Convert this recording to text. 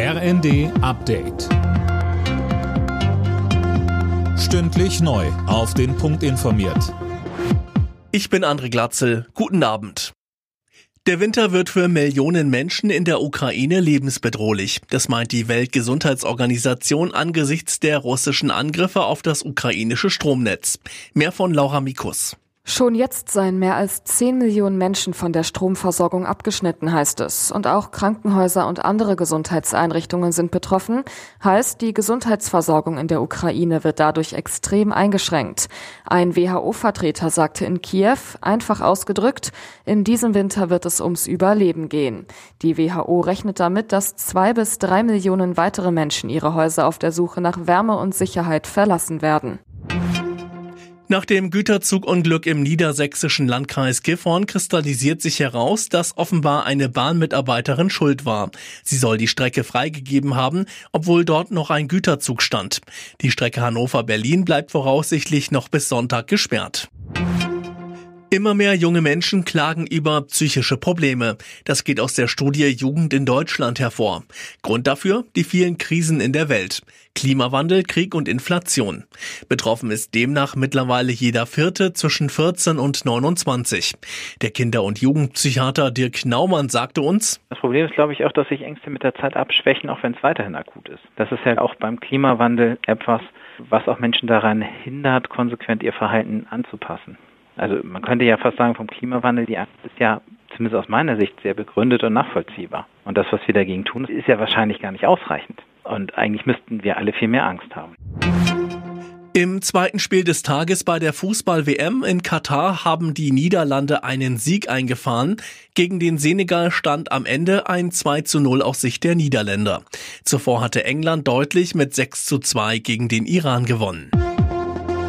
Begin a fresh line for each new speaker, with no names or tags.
RND Update. Stündlich neu. Auf den Punkt informiert.
Ich bin André Glatzel. Guten Abend. Der Winter wird für Millionen Menschen in der Ukraine lebensbedrohlich. Das meint die Weltgesundheitsorganisation angesichts der russischen Angriffe auf das ukrainische Stromnetz. Mehr von Laura Mikus.
Schon jetzt seien mehr als 10 Millionen Menschen von der Stromversorgung abgeschnitten, heißt es. Und auch Krankenhäuser und andere Gesundheitseinrichtungen sind betroffen. Heißt, die Gesundheitsversorgung in der Ukraine wird dadurch extrem eingeschränkt. Ein WHO-Vertreter sagte in Kiew, einfach ausgedrückt, in diesem Winter wird es ums Überleben gehen. Die WHO rechnet damit, dass zwei bis drei Millionen weitere Menschen ihre Häuser auf der Suche nach Wärme und Sicherheit verlassen werden.
Nach dem Güterzugunglück im niedersächsischen Landkreis Gifhorn kristallisiert sich heraus, dass offenbar eine Bahnmitarbeiterin schuld war. Sie soll die Strecke freigegeben haben, obwohl dort noch ein Güterzug stand. Die Strecke Hannover-Berlin bleibt voraussichtlich noch bis Sonntag gesperrt. Immer mehr junge Menschen klagen über psychische Probleme. Das geht aus der Studie Jugend in Deutschland hervor. Grund dafür die vielen Krisen in der Welt. Klimawandel, Krieg und Inflation. Betroffen ist demnach mittlerweile jeder Vierte zwischen 14 und 29. Der Kinder- und Jugendpsychiater Dirk Naumann sagte uns,
Das Problem ist, glaube ich, auch, dass sich Ängste mit der Zeit abschwächen, auch wenn es weiterhin akut ist. Das ist ja auch beim Klimawandel etwas, was auch Menschen daran hindert, konsequent ihr Verhalten anzupassen. Also man könnte ja fast sagen, vom Klimawandel, die Angst ist ja zumindest aus meiner Sicht sehr begründet und nachvollziehbar. Und das, was wir dagegen tun, ist ja wahrscheinlich gar nicht ausreichend. Und eigentlich müssten wir alle viel mehr Angst haben.
Im zweiten Spiel des Tages bei der Fußball-WM in Katar haben die Niederlande einen Sieg eingefahren. Gegen den Senegal stand am Ende ein 2 zu 0 aus Sicht der Niederländer. Zuvor hatte England deutlich mit 6 zu 2 gegen den Iran gewonnen.